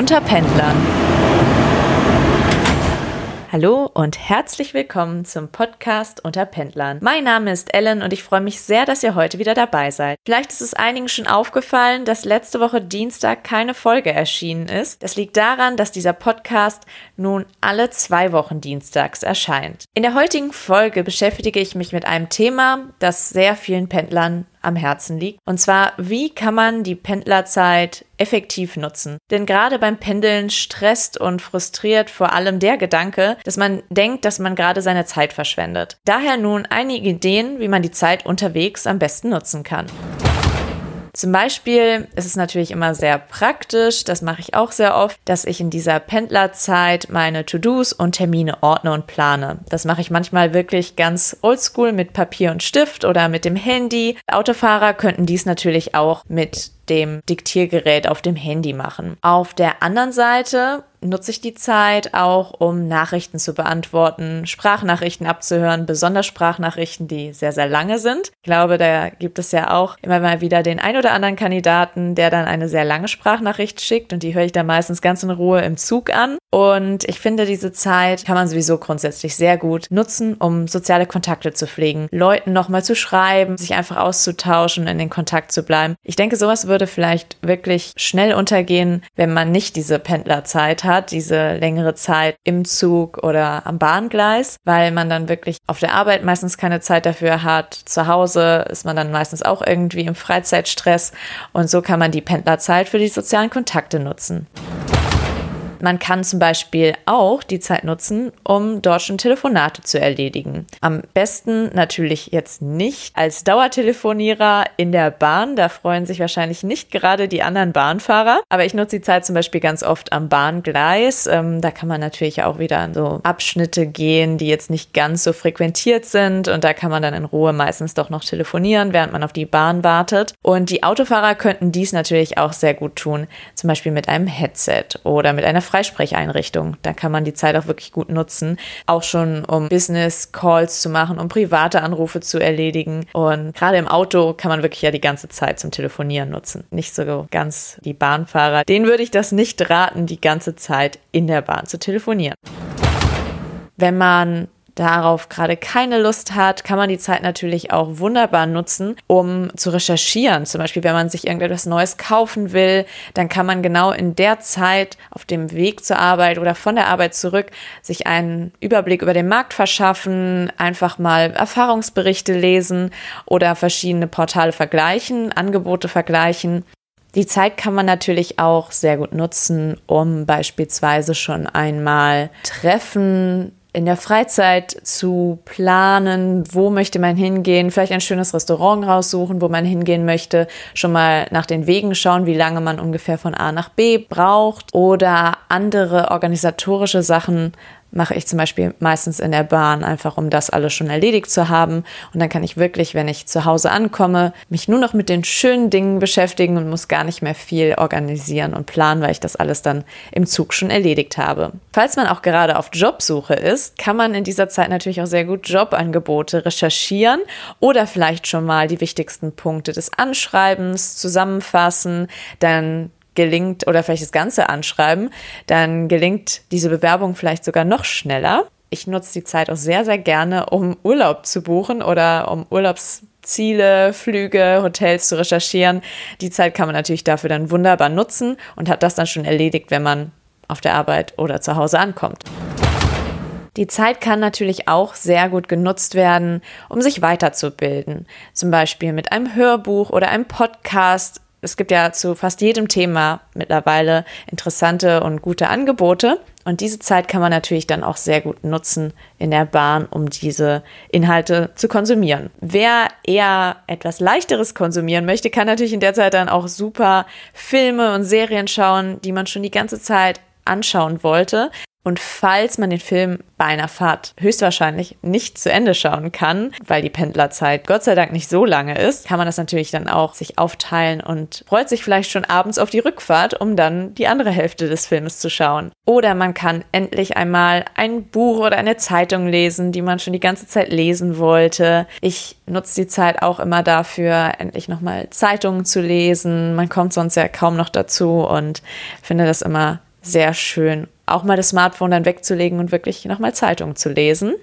Unter Pendlern. Hallo und herzlich willkommen zum Podcast unter Pendlern. Mein Name ist Ellen und ich freue mich sehr, dass ihr heute wieder dabei seid. Vielleicht ist es einigen schon aufgefallen, dass letzte Woche Dienstag keine Folge erschienen ist. Das liegt daran, dass dieser Podcast nun alle zwei Wochen dienstags erscheint. In der heutigen Folge beschäftige ich mich mit einem Thema, das sehr vielen Pendlern am Herzen liegt. Und zwar, wie kann man die Pendlerzeit effektiv nutzen? Denn gerade beim Pendeln stresst und frustriert vor allem der Gedanke, dass man denkt, dass man gerade seine Zeit verschwendet. Daher nun einige Ideen, wie man die Zeit unterwegs am besten nutzen kann. Zum Beispiel ist es natürlich immer sehr praktisch, das mache ich auch sehr oft, dass ich in dieser Pendlerzeit meine To-Dos und Termine ordne und plane. Das mache ich manchmal wirklich ganz oldschool mit Papier und Stift oder mit dem Handy. Autofahrer könnten dies natürlich auch mit dem Diktiergerät auf dem Handy machen. Auf der anderen Seite nutze ich die Zeit auch, um Nachrichten zu beantworten, Sprachnachrichten abzuhören, besonders Sprachnachrichten, die sehr, sehr lange sind. Ich glaube, da gibt es ja auch immer mal wieder den ein oder anderen Kandidaten, der dann eine sehr lange Sprachnachricht schickt und die höre ich dann meistens ganz in Ruhe im Zug an. Und ich finde, diese Zeit kann man sowieso grundsätzlich sehr gut nutzen, um soziale Kontakte zu pflegen, Leuten nochmal zu schreiben, sich einfach auszutauschen, in den Kontakt zu bleiben. Ich denke, sowas würde vielleicht wirklich schnell untergehen, wenn man nicht diese Pendlerzeit hat, diese längere Zeit im Zug oder am Bahngleis, weil man dann wirklich auf der Arbeit meistens keine Zeit dafür hat. Zu Hause ist man dann meistens auch irgendwie im Freizeitstress und so kann man die Pendlerzeit für die sozialen Kontakte nutzen. Man kann zum Beispiel auch die Zeit nutzen, um dort schon Telefonate zu erledigen. Am besten natürlich jetzt nicht als Dauertelefonierer in der Bahn. Da freuen sich wahrscheinlich nicht gerade die anderen Bahnfahrer. Aber ich nutze die Zeit zum Beispiel ganz oft am Bahngleis. Ähm, da kann man natürlich auch wieder an so Abschnitte gehen, die jetzt nicht ganz so frequentiert sind. Und da kann man dann in Ruhe meistens doch noch telefonieren, während man auf die Bahn wartet. Und die Autofahrer könnten dies natürlich auch sehr gut tun. Zum Beispiel mit einem Headset oder mit einer Freisprecheinrichtung. Da kann man die Zeit auch wirklich gut nutzen. Auch schon, um Business Calls zu machen, um private Anrufe zu erledigen. Und gerade im Auto kann man wirklich ja die ganze Zeit zum Telefonieren nutzen. Nicht so ganz die Bahnfahrer. Denen würde ich das nicht raten, die ganze Zeit in der Bahn zu telefonieren. Wenn man darauf gerade keine Lust hat, kann man die Zeit natürlich auch wunderbar nutzen, um zu recherchieren. Zum Beispiel, wenn man sich irgendetwas Neues kaufen will, dann kann man genau in der Zeit auf dem Weg zur Arbeit oder von der Arbeit zurück sich einen Überblick über den Markt verschaffen, einfach mal Erfahrungsberichte lesen oder verschiedene Portale vergleichen, Angebote vergleichen. Die Zeit kann man natürlich auch sehr gut nutzen, um beispielsweise schon einmal Treffen in der Freizeit zu planen, wo möchte man hingehen, vielleicht ein schönes Restaurant raussuchen, wo man hingehen möchte, schon mal nach den Wegen schauen, wie lange man ungefähr von A nach B braucht oder andere organisatorische Sachen mache ich zum Beispiel meistens in der Bahn, einfach um das alles schon erledigt zu haben. Und dann kann ich wirklich, wenn ich zu Hause ankomme, mich nur noch mit den schönen Dingen beschäftigen und muss gar nicht mehr viel organisieren und planen, weil ich das alles dann im Zug schon erledigt habe. Falls man auch gerade auf Jobsuche ist, kann man in dieser Zeit natürlich auch sehr gut Jobangebote recherchieren oder vielleicht schon mal die wichtigsten Punkte des Anschreibens zusammenfassen, dann gelingt oder vielleicht das Ganze anschreiben, dann gelingt diese Bewerbung vielleicht sogar noch schneller. Ich nutze die Zeit auch sehr, sehr gerne, um Urlaub zu buchen oder um Urlaubsziele, Flüge, Hotels zu recherchieren. Die Zeit kann man natürlich dafür dann wunderbar nutzen und hat das dann schon erledigt, wenn man auf der Arbeit oder zu Hause ankommt. Die Zeit kann natürlich auch sehr gut genutzt werden, um sich weiterzubilden. Zum Beispiel mit einem Hörbuch oder einem Podcast es gibt ja zu fast jedem Thema mittlerweile interessante und gute Angebote. Und diese Zeit kann man natürlich dann auch sehr gut nutzen in der Bahn, um diese Inhalte zu konsumieren. Wer eher etwas leichteres konsumieren möchte, kann natürlich in der Zeit dann auch super Filme und Serien schauen, die man schon die ganze Zeit anschauen wollte. Und falls man den Film bei einer Fahrt höchstwahrscheinlich nicht zu Ende schauen kann, weil die Pendlerzeit Gott sei Dank nicht so lange ist, kann man das natürlich dann auch sich aufteilen und freut sich vielleicht schon abends auf die Rückfahrt, um dann die andere Hälfte des Filmes zu schauen. Oder man kann endlich einmal ein Buch oder eine Zeitung lesen, die man schon die ganze Zeit lesen wollte. Ich nutze die Zeit auch immer dafür, endlich nochmal Zeitungen zu lesen. Man kommt sonst ja kaum noch dazu und finde das immer sehr schön, auch mal das Smartphone dann wegzulegen und wirklich nochmal Zeitung zu lesen.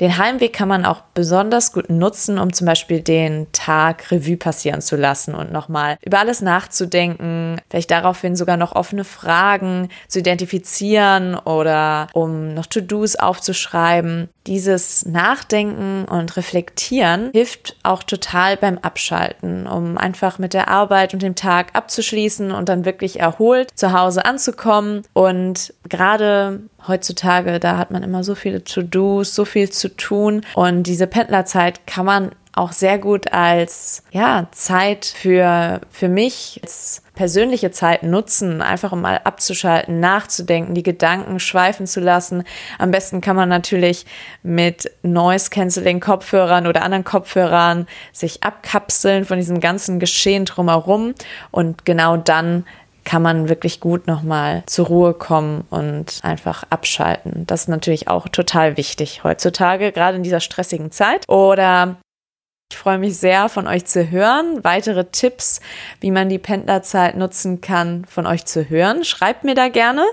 Den Heimweg kann man auch besonders gut nutzen, um zum Beispiel den Tag Revue passieren zu lassen und nochmal über alles nachzudenken, vielleicht daraufhin sogar noch offene Fragen zu identifizieren oder um noch To-Dos aufzuschreiben. Dieses Nachdenken und Reflektieren hilft auch total beim Abschalten, um einfach mit der Arbeit und dem Tag abzuschließen und dann wirklich erholt zu Hause anzukommen. Und gerade heutzutage, da hat man immer so viele To-Dos, so viel zu tun. Und diese Pendlerzeit kann man auch sehr gut als ja, Zeit für, für mich, als persönliche Zeit nutzen, einfach um mal abzuschalten, nachzudenken, die Gedanken schweifen zu lassen. Am besten kann man natürlich mit Noise Cancelling Kopfhörern oder anderen Kopfhörern sich abkapseln von diesem ganzen Geschehen drumherum und genau dann kann man wirklich gut nochmal zur Ruhe kommen und einfach abschalten. Das ist natürlich auch total wichtig heutzutage, gerade in dieser stressigen Zeit. Oder ich freue mich sehr, von euch zu hören. Weitere Tipps, wie man die Pendlerzeit nutzen kann, von euch zu hören. Schreibt mir da gerne.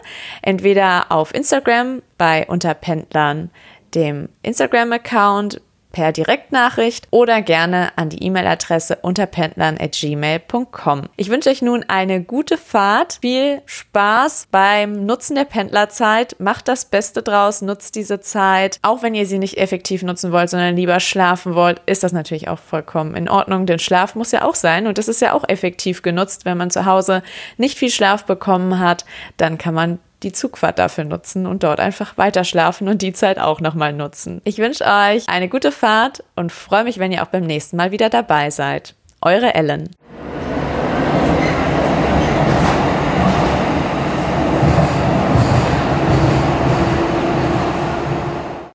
Entweder auf Instagram bei Unterpendlern, dem Instagram-Account per Direktnachricht oder gerne an die E-Mail-Adresse unterpendlern.gmail.com. Ich wünsche euch nun eine gute Fahrt, viel Spaß beim Nutzen der Pendlerzeit. Macht das Beste draus, nutzt diese Zeit. Auch wenn ihr sie nicht effektiv nutzen wollt, sondern lieber schlafen wollt, ist das natürlich auch vollkommen in Ordnung, denn Schlaf muss ja auch sein und das ist ja auch effektiv genutzt. Wenn man zu Hause nicht viel Schlaf bekommen hat, dann kann man die Zugfahrt dafür nutzen und dort einfach weiter schlafen und die Zeit auch nochmal nutzen. Ich wünsche euch eine gute Fahrt und freue mich, wenn ihr auch beim nächsten Mal wieder dabei seid. Eure Ellen.